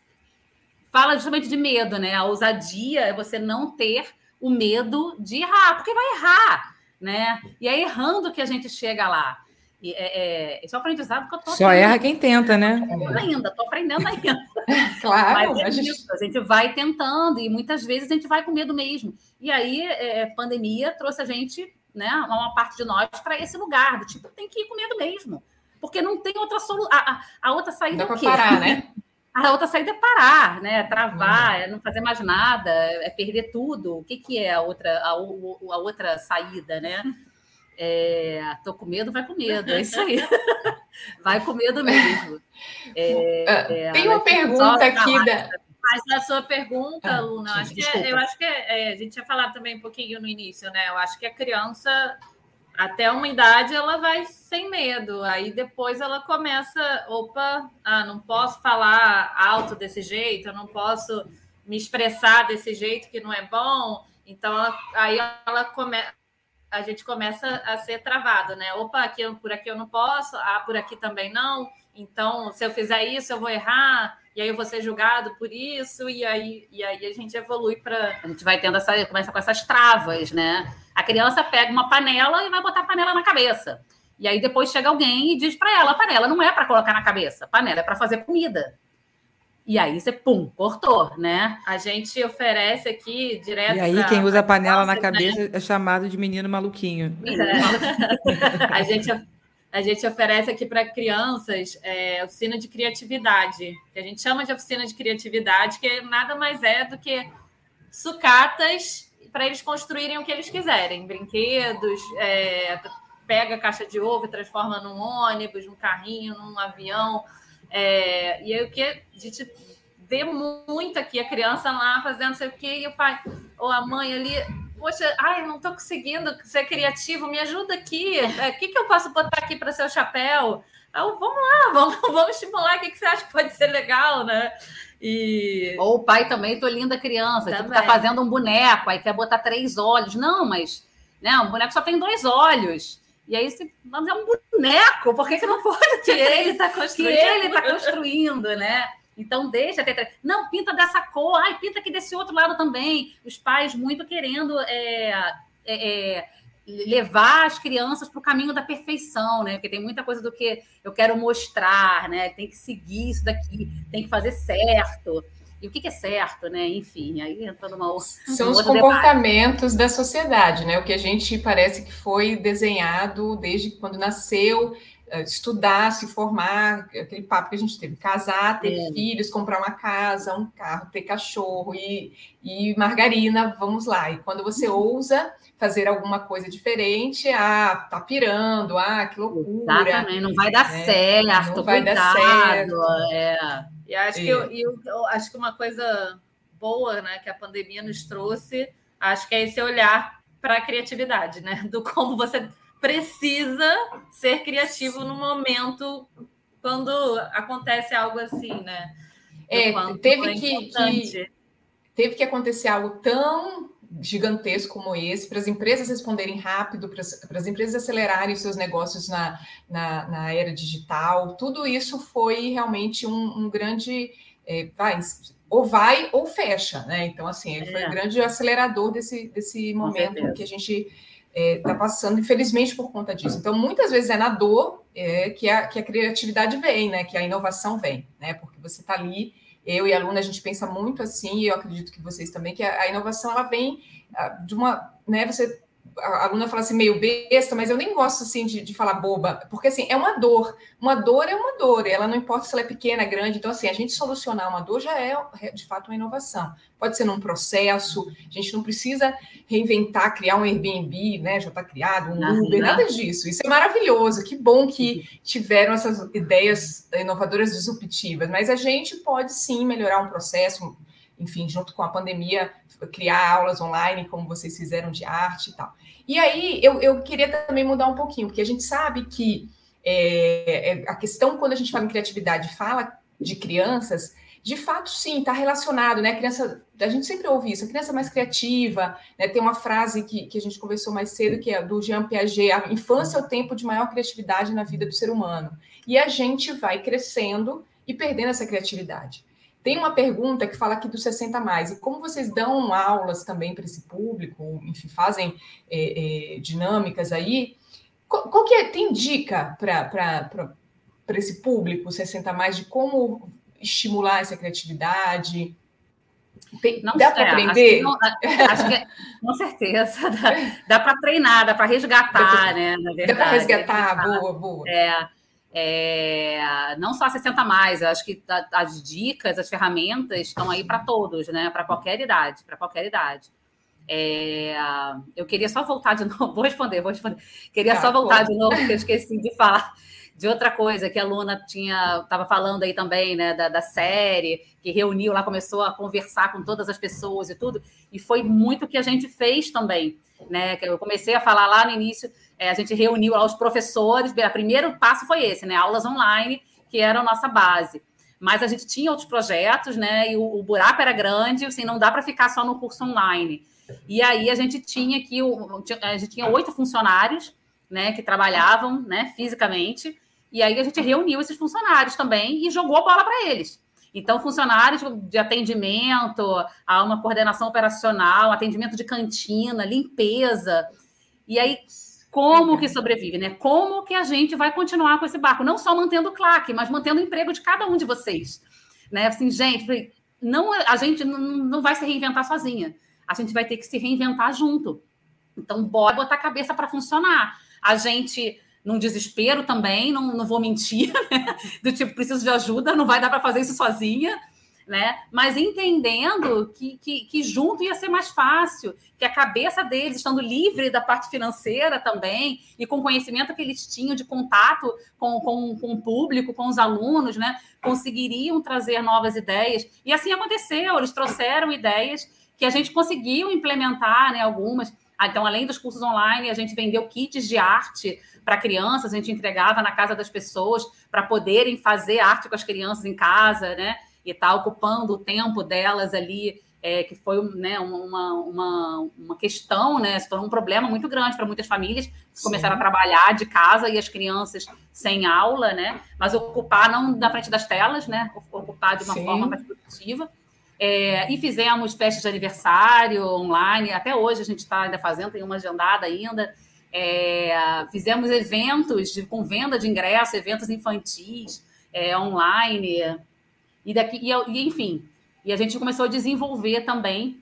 Fala justamente de medo, né? A ousadia é você não ter o medo de errar, porque vai errar, né? E é errando que a gente chega lá. E, é, é, esse é aprendizado que eu tô Só erra quem tenta, né? ainda, estou aprendendo ainda. claro. Mas é a, gente... Isso, a gente vai tentando e muitas vezes a gente vai com medo mesmo. E aí, é, pandemia trouxe a gente, né, uma parte de nós, para esse lugar, do tipo, tem que ir com medo mesmo. Porque não tem outra solução. A, a, outra saída Dá é o quê? parar, né? A outra saída é parar, né? Travar, uhum. é não fazer mais nada, é perder tudo. O que, que é a outra, a, a outra saída, né? É, tô com medo, vai com medo, é isso aí. vai com medo mesmo. É, ah, é, Tem uma pergunta aqui da. Mas a sua pergunta, ah, Luna, acho que é, eu acho que é, é, a gente tinha falado também um pouquinho no início, né? Eu acho que a criança, até uma idade, ela vai sem medo. Aí depois ela começa, opa, ah, não posso falar alto desse jeito, eu não posso me expressar desse jeito que não é bom. Então, ela, aí ela começa a gente começa a ser travado, né? Opa, aqui, por aqui eu não posso, ah, por aqui também não. Então, se eu fizer isso, eu vou errar, e aí eu vou ser julgado por isso, e aí, e aí a gente evolui para. A gente vai tendo essa. começa com essas travas, né? A criança pega uma panela e vai botar a panela na cabeça. E aí depois chega alguém e diz para ela: a panela não é para colocar na cabeça, a panela é para fazer comida. E aí você, pum, cortou, né? A gente oferece aqui direto. E aí, pra, quem usa a panela na né? cabeça né? é chamado de menino maluquinho. É. a, gente, a gente oferece aqui para crianças é, oficina de criatividade, que a gente chama de oficina de criatividade, que nada mais é do que sucatas para eles construírem o que eles quiserem, brinquedos, é, pega a caixa de ovo e transforma num ônibus, num carrinho, num avião. É, e aí o que a gente vê muito aqui a criança lá fazendo sei o quê, e o pai ou a mãe ali, poxa, ai, não estou conseguindo ser criativo, me ajuda aqui. É, o que, que eu posso botar aqui para seu chapéu? Eu, vamos lá, vamos, vamos estimular o que, que você acha que pode ser legal, né? E... Ou o pai também, tô linda criança, tipo, tá fazendo um boneco, aí quer botar três olhos. Não, mas né, um boneco só tem dois olhos. E aí você mas é um boneco, por que, que não pode ter? Que ele está construindo. Que ele está construindo, né? Então deixa ter. Não, pinta dessa cor, ai, pinta aqui desse outro lado também. Os pais muito querendo é, é, é, levar as crianças para o caminho da perfeição, né? Porque tem muita coisa do que eu quero mostrar, né? Tem que seguir isso daqui, tem que fazer certo. E o que, que é certo, né? Enfim, aí entra numa outra. São os comportamentos debate. da sociedade, né? O que a gente parece que foi desenhado desde quando nasceu, eh, estudar, se formar, aquele papo que a gente teve, casar, ter é. filhos, comprar uma casa, um carro, ter cachorro e, e margarina, vamos lá. E quando você ousa fazer alguma coisa diferente, ah, tá pirando, ah, que loucura. Exatamente, não vai dar né? certo, não vai cuidado, dar certo. É. E acho que, eu, eu, eu, acho que uma coisa boa né, que a pandemia nos trouxe, acho que é esse olhar para a criatividade, né? Do como você precisa ser criativo no momento quando acontece algo assim, né? É, teve é que, que, teve que acontecer algo tão gigantesco como esse, para as empresas responderem rápido, para as, para as empresas acelerarem seus negócios na, na, na, era digital, tudo isso foi realmente um, um grande. É, vai, ou vai ou fecha, né? Então, assim, ele é. foi um grande acelerador desse, desse momento que a gente está é, tá passando, infelizmente, por conta disso. Então, muitas vezes é na dor é, que, a, que a criatividade vem, né? Que a inovação vem, né? Porque você está ali, eu e a aluna, a gente pensa muito assim, e eu acredito que vocês também, que a, a inovação ela vem ah, de uma, né? Você a aluna fala assim, meio besta, mas eu nem gosto assim de, de, falar boba, porque assim, é uma dor. Uma dor é uma dor, ela não importa se ela é pequena, grande. Então, assim, a gente solucionar uma dor já é de fato uma inovação. Pode ser num processo, a gente não precisa reinventar, criar um Airbnb, né? Já está criado, um Uber, nada disso. Isso é maravilhoso. Que bom que tiveram essas ideias inovadoras disruptivas, mas a gente pode sim melhorar um processo, enfim, junto com a pandemia, criar aulas online, como vocês fizeram de arte e tal. E aí eu, eu queria também mudar um pouquinho, porque a gente sabe que é, é, a questão, quando a gente fala em criatividade, fala de crianças, de fato, sim, está relacionado, né? A criança, a gente sempre ouve isso, a criança mais criativa, né? Tem uma frase que, que a gente conversou mais cedo, que é do Jean Piaget: a infância é o tempo de maior criatividade na vida do ser humano. E a gente vai crescendo e perdendo essa criatividade. Tem uma pergunta que fala aqui dos 60 mais, e como vocês dão aulas também para esse público, enfim, fazem é, é, dinâmicas aí, qual, qual, que é, tem dica para esse público 60 mais de como estimular essa criatividade? Tem, não dá para aprender? Acho que, acho que é, com certeza. Dá, dá para treinar, dá para resgatar, né? dá para resgatar, boa, boa. É, é, não só 60 mais, acho que as dicas, as ferramentas estão aí para todos, né? Para qualquer idade, para qualquer idade. É, eu queria só voltar de novo, vou responder, vou responder. Queria tá, só voltar pô. de novo, porque eu esqueci de falar de outra coisa que a Luna tinha estava falando aí também, né, da, da, série, que reuniu lá, começou a conversar com todas as pessoas e tudo, e foi muito que a gente fez também, né? Que eu comecei a falar lá no início é, a gente reuniu lá os professores. O primeiro passo foi esse, né? Aulas online, que era a nossa base. Mas a gente tinha outros projetos, né? E o, o buraco era grande, assim, não dá para ficar só no curso online. E aí a gente tinha aqui, a gente tinha oito funcionários, né? Que trabalhavam, né? Fisicamente. E aí a gente reuniu esses funcionários também e jogou a bola para eles. Então, funcionários de atendimento, a uma coordenação operacional, atendimento de cantina, limpeza. E aí como que sobrevive, né? Como que a gente vai continuar com esse barco? Não só mantendo o claque, mas mantendo o emprego de cada um de vocês. Né? Assim, gente, não, a gente não vai se reinventar sozinha. A gente vai ter que se reinventar junto. Então, bora botar a cabeça para funcionar. A gente, num desespero também, não, não vou mentir, né? do tipo, preciso de ajuda, não vai dar para fazer isso sozinha né? Mas entendendo que, que, que, junto ia ser mais fácil, que a cabeça deles, estando livre da parte financeira também, e com o conhecimento que eles tinham de contato com, com, com o público, com os alunos, né? Conseguiriam trazer novas ideias. E assim aconteceu, eles trouxeram ideias que a gente conseguiu implementar, né? Algumas. Ah, então, além dos cursos online, a gente vendeu kits de arte para crianças, a gente entregava na casa das pessoas para poderem fazer arte com as crianças em casa, né? E está ocupando o tempo delas ali, é, que foi né, uma, uma, uma questão, né, se tornou um problema muito grande para muitas famílias que começaram a trabalhar de casa e as crianças sem aula, né, mas ocupar não na frente das telas, né, ocupar de uma Sim. forma mais produtiva. É, e fizemos festas de aniversário online, até hoje a gente está ainda fazendo, tem uma agendada ainda. É, fizemos eventos de, com venda de ingresso, eventos infantis é, online. E daqui, e, e enfim, E a gente começou a desenvolver também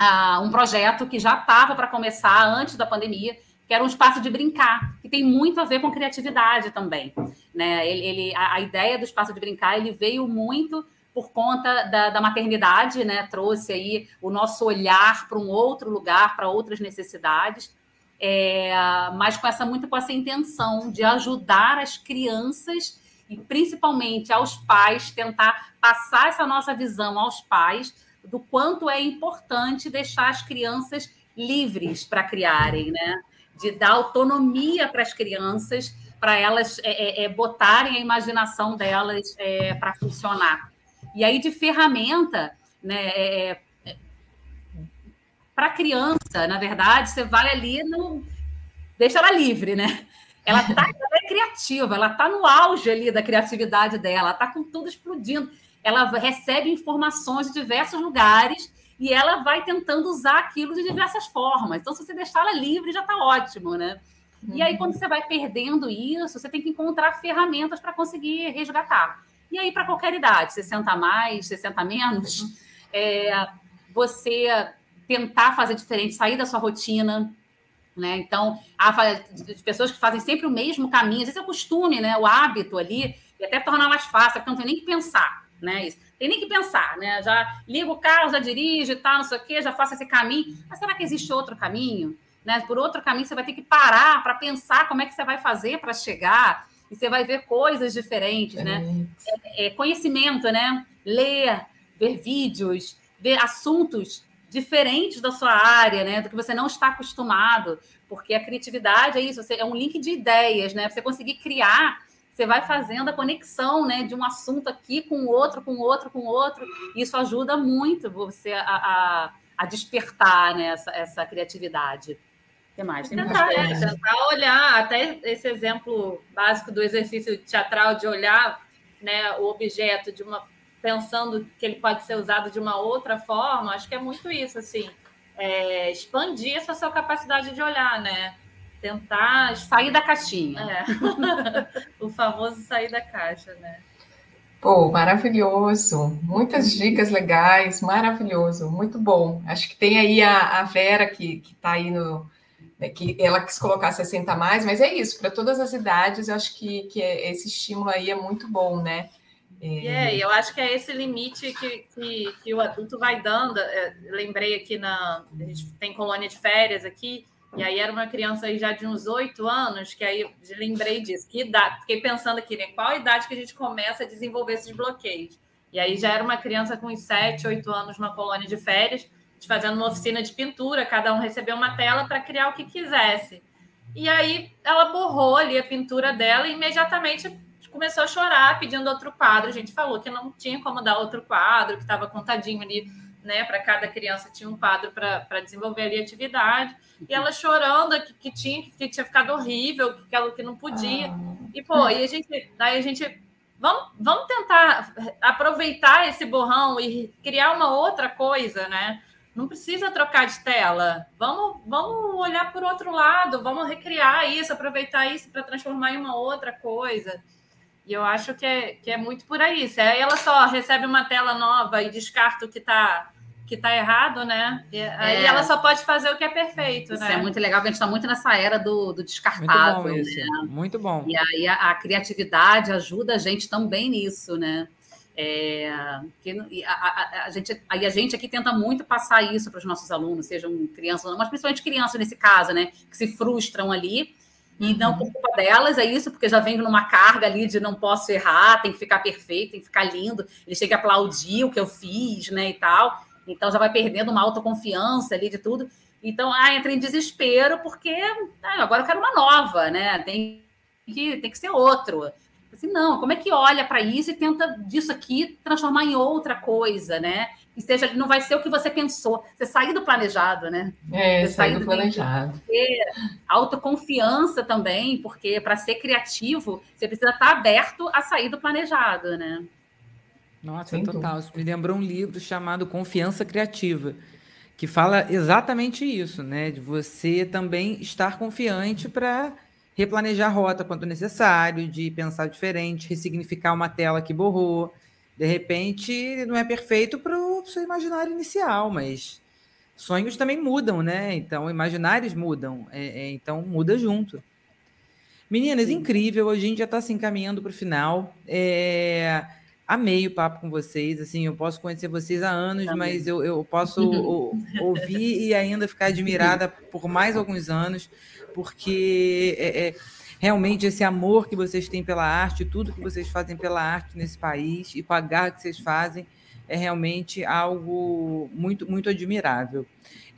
uh, um projeto que já estava para começar antes da pandemia, que era um espaço de brincar, que tem muito a ver com criatividade também. Né? Ele, ele a, a, ideia do espaço de brincar ele veio muito por conta da, da maternidade, né? trouxe aí o nosso olhar para um outro lugar, para outras necessidades, é, mas com essa muito com essa intenção de ajudar as crianças e principalmente aos pais, tentar passar essa nossa visão aos pais do quanto é importante deixar as crianças livres para criarem, né? De dar autonomia para as crianças, para elas é, é, é, botarem a imaginação delas é, para funcionar. E aí, de ferramenta, né? É, é, para a criança, na verdade, você vai ali no. Deixa ela livre, né? Ela, tá, ela é criativa, ela está no auge ali da criatividade dela, está com tudo explodindo. Ela recebe informações de diversos lugares e ela vai tentando usar aquilo de diversas formas. Então, se você deixar ela livre, já está ótimo, né? Uhum. E aí, quando você vai perdendo isso, você tem que encontrar ferramentas para conseguir resgatar. E aí, para qualquer idade, 60 a mais, 60 a menos, uhum. é, você tentar fazer diferente, sair da sua rotina, né? Então, há pessoas que fazem sempre o mesmo caminho, às vezes é o costume, né? o hábito ali, e até torna mais fácil, porque não tem nem que pensar. Né? Isso. Tem nem que pensar, né? Já ligo o carro, já dirijo e tal, não sei o quê, já faço esse caminho. Mas será que existe outro caminho? Né? Por outro caminho, você vai ter que parar para pensar como é que você vai fazer para chegar, e você vai ver coisas diferentes, né? É, é, conhecimento, né? Ler, ver vídeos, ver assuntos diferentes da sua área, né? Do que você não está acostumado, porque a criatividade é isso, é um link de ideias, né? Você conseguir criar, você vai fazendo a conexão, né? De um assunto aqui com outro, com outro, com outro. Isso ajuda muito você a, a, a despertar né? essa, essa criatividade. O que mais? tentar, é, tentar olhar, até esse exemplo básico do exercício teatral de olhar né, o objeto de uma pensando que ele pode ser usado de uma outra forma, acho que é muito isso, assim, é, expandir essa sua capacidade de olhar, né? Tentar sair da caixinha. É. o famoso sair da caixa, né? Pô, maravilhoso. Muitas dicas legais, maravilhoso, muito bom. Acho que tem aí a, a Vera que está aí no. Né, que ela quis colocar 60 a mais, mas é isso, para todas as idades, eu acho que, que é, esse estímulo aí é muito bom, né? É, é eu acho que é esse limite que, que, que o adulto vai dando. É, lembrei aqui na. A gente tem colônia de férias aqui, e aí era uma criança aí já de uns oito anos, que aí lembrei disso. Que idade? Fiquei pensando aqui, né? Qual idade que a gente começa a desenvolver esses bloqueios? E aí já era uma criança com uns sete, oito anos numa colônia de férias, fazendo uma oficina de pintura, cada um recebeu uma tela para criar o que quisesse. E aí ela borrou ali a pintura dela e imediatamente começou a chorar pedindo outro quadro. A gente falou que não tinha como dar outro quadro, que estava contadinho ali, né? Para cada criança tinha um quadro para desenvolver ali a atividade. E ela chorando que, que tinha, que tinha ficado horrível, que ela que não podia. Ah. E, pô, e a gente, aí a gente. Vamos, vamos tentar aproveitar esse borrão e criar uma outra coisa, né? Não precisa trocar de tela. Vamos, vamos olhar por outro lado, vamos recriar isso, aproveitar isso para transformar em uma outra coisa. E eu acho que é, que é muito por aí. Se ela só recebe uma tela nova e descarta o que está que tá errado, né? E aí é. ela só pode fazer o que é perfeito, isso né? é muito legal, porque a gente está muito nessa era do, do descartável. Muito bom isso. Né? Muito bom. E aí a, a, criatividade ajuda a gente também nisso, né? É, que, a, a, a, gente, aí a gente aqui tenta muito passar isso para os nossos alunos, sejam crianças, mas principalmente crianças nesse caso, né? Que se frustram ali e não por culpa delas, é isso, porque já vem numa carga ali de não posso errar, tem que ficar perfeito, tem que ficar lindo, eles têm que aplaudir o que eu fiz, né, e tal. Então já vai perdendo uma autoconfiança ali de tudo. Então, ah, entra em desespero, porque ah, agora eu quero uma nova, né? Tem que, tem que ser outro. Assim, não, como é que olha para isso e tenta disso aqui transformar em outra coisa, né? que seja, não vai ser o que você pensou. Você sair do planejado, né? É, você sair do planejado. Autoconfiança também, porque para ser criativo, você precisa estar aberto a sair do planejado, né? Nossa, Sem total. Isso me lembrou um livro chamado Confiança Criativa, que fala exatamente isso, né? De você também estar confiante para replanejar a rota quando necessário, de pensar diferente, ressignificar uma tela que borrou, De repente, não é perfeito para o seu imaginário inicial, mas sonhos também mudam, né? Então, imaginários mudam, é, é, então muda junto. Meninas, Sim. incrível, a gente já está se encaminhando para o final. É, amei o papo com vocês, assim, eu posso conhecer vocês há anos, Amém. mas eu, eu posso ouvir e ainda ficar admirada por mais alguns anos, porque é, é realmente esse amor que vocês têm pela arte, tudo que vocês fazem pela arte nesse país e com a garra que vocês fazem, é realmente algo muito, muito admirável.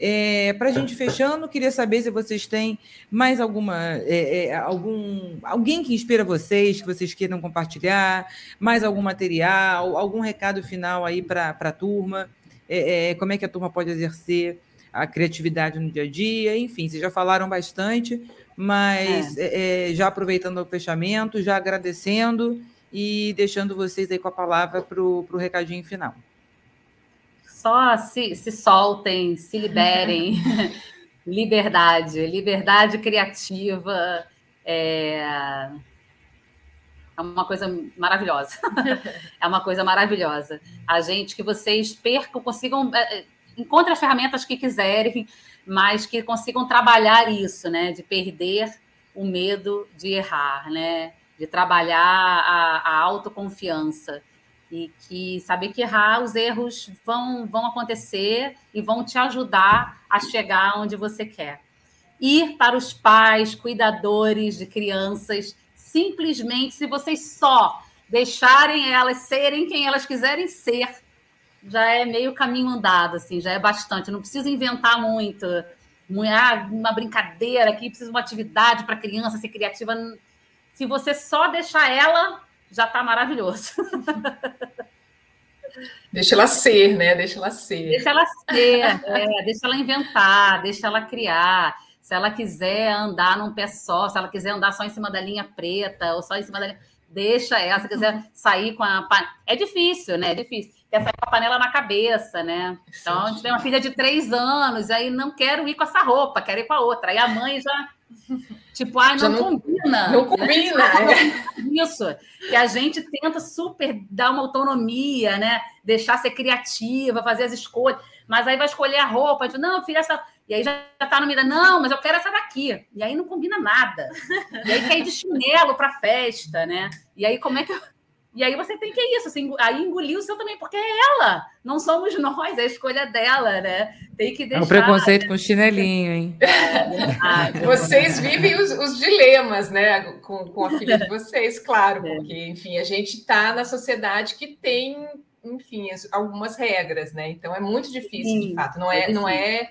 É, Para a gente fechando, queria saber se vocês têm mais alguma é, é, algum alguém que inspira vocês, que vocês queiram compartilhar, mais algum material, algum recado final aí para a turma, é, é, como é que a turma pode exercer a criatividade no dia a dia, enfim, vocês já falaram bastante, mas é. Já aproveitando o fechamento, já agradecendo e deixando vocês aí com a palavra para o recadinho final. Só se, se soltem, se liberem. liberdade, liberdade criativa. É... é uma coisa maravilhosa. é uma coisa maravilhosa. A gente que vocês percam, consigam. É, é, encontrem as ferramentas que quiserem mas que consigam trabalhar isso, né? De perder o medo de errar, né? De trabalhar a, a autoconfiança e que saber que errar, os erros vão, vão acontecer e vão te ajudar a chegar onde você quer. Ir para os pais, cuidadores de crianças, simplesmente, se vocês só deixarem elas serem quem elas quiserem ser, já é meio caminho andado, assim, já é bastante. não preciso inventar muito. Ah, uma brincadeira aqui, precisa de uma atividade para criança ser criativa. Se você só deixar ela, já está maravilhoso. Deixa ela ser, né? Deixa ela ser. Deixa ela ser, é, deixa ela inventar, deixa ela criar. Se ela quiser andar num pé só, se ela quiser andar só em cima da linha preta ou só em cima da linha. Deixa ela, se quiser sair com a. É difícil, né? É difícil quer sair com a panela na cabeça, né? Então, a gente tem uma filha de três anos, aí não quero ir com essa roupa, quero ir com a outra. Aí a mãe já, tipo, ai, não, não combina. Não combina. Né? Isso, que a gente tenta super dar uma autonomia, né? Deixar ser criativa, fazer as escolhas. Mas aí vai escolher a roupa, diz, não, filha, essa... E aí já tá no meio, não, mas eu quero essa daqui. E aí não combina nada. E aí quer ir de chinelo pra festa, né? E aí como é que eu e aí você tem que é isso, assim, aí engolir o seu também, porque é ela, não somos nós, é a escolha dela, né? Tem que deixar. É o preconceito com chinelinho, hein? É, vocês vivem os, os, dilemas, né, com, com a filha de vocês, claro, é. porque, enfim, a gente está na sociedade que tem, enfim, algumas regras, né? Então é muito difícil, Sim, de fato, não é, é não é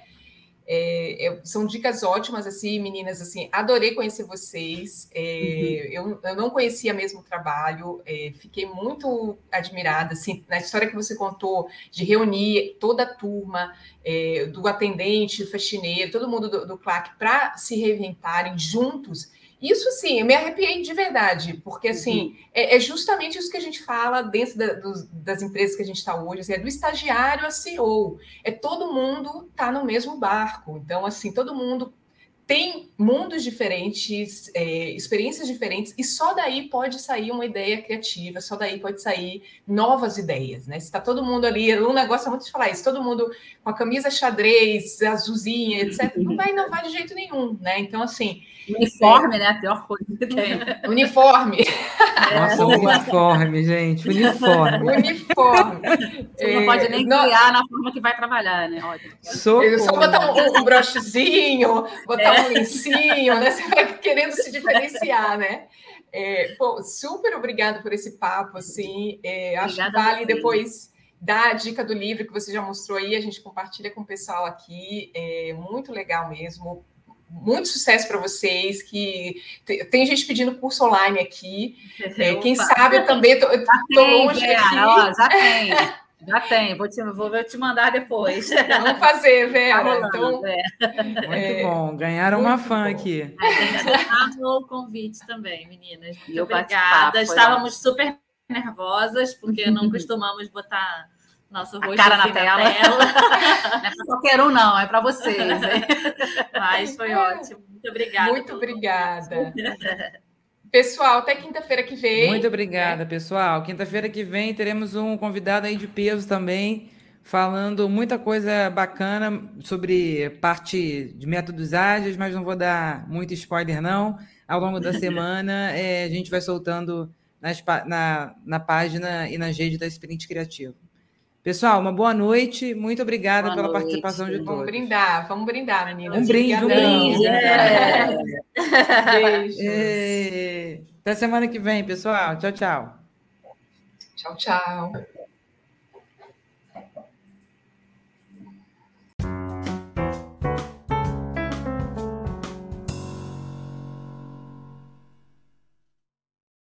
é, é, são dicas ótimas, assim, meninas, assim, adorei conhecer vocês. É, uhum. eu, eu, não conhecia mesmo o trabalho, é, fiquei muito admirada, assim, na história que você contou de reunir toda a turma, é, do atendente, do faxineiro, todo mundo do, do CLAC, para se reinventarem juntos isso sim, eu me arrepiei de verdade, porque assim uhum. é, é, justamente isso que a gente fala dentro da, dos, das empresas que a gente está hoje, assim, é do estagiário a CEO, é todo mundo tá no mesmo barco, então assim todo mundo tem mundos diferentes, é, experiências diferentes, e só daí pode sair uma ideia criativa, só daí pode sair novas ideias, né? Se está todo mundo ali, o negócio é muito de falar isso, todo mundo com a camisa xadrez, azulzinha, etc., não vai inovar de jeito nenhum, né? Então, assim. Uniforme, é... né? A pior coisa que tem. Uniforme. Nossa, uniforme, gente. Uniforme. Uniforme. Você não pode nem é, criar na forma que vai trabalhar, né? Só botar um, um brochezinho, botar um lencinho, né? Você vai querendo se diferenciar, né? É, pô, super obrigado por esse papo, assim. É, acho que vale depois dar a dica do livro que você já mostrou aí, a gente compartilha com o pessoal aqui. É muito legal mesmo. Muito sucesso para vocês. Que tem gente pedindo curso online aqui. É, quem sabe eu também estou longe aqui. Ó, já tem. Já tem, vou te, vou te mandar depois. Vamos fazer, Vera. Tá então, é. Muito é, bom, ganharam uma fã bom. aqui. A gente amou o convite também, meninas. Muito obrigada. Estávamos super nervosas, porque não costumamos botar nosso rosto a cara na tela. tela. não é para qualquer um, não, é para vocês. Hein? Mas foi ótimo. Muito obrigada. Muito obrigada. Pessoal, até quinta-feira que vem. Muito obrigada, pessoal. Quinta-feira que vem teremos um convidado aí de peso também, falando muita coisa bacana sobre parte de métodos ágeis, mas não vou dar muito spoiler, não. Ao longo da semana, é, a gente vai soltando nas, na, na página e nas redes da Sprint Criativo. Pessoal, uma boa noite. Muito obrigada boa pela noite. participação de todos. Vamos brindar, vamos brindar, meninas. Um brinde, um brinde. É. Beijos. É. Até semana que vem, pessoal. Tchau, tchau. Tchau, tchau.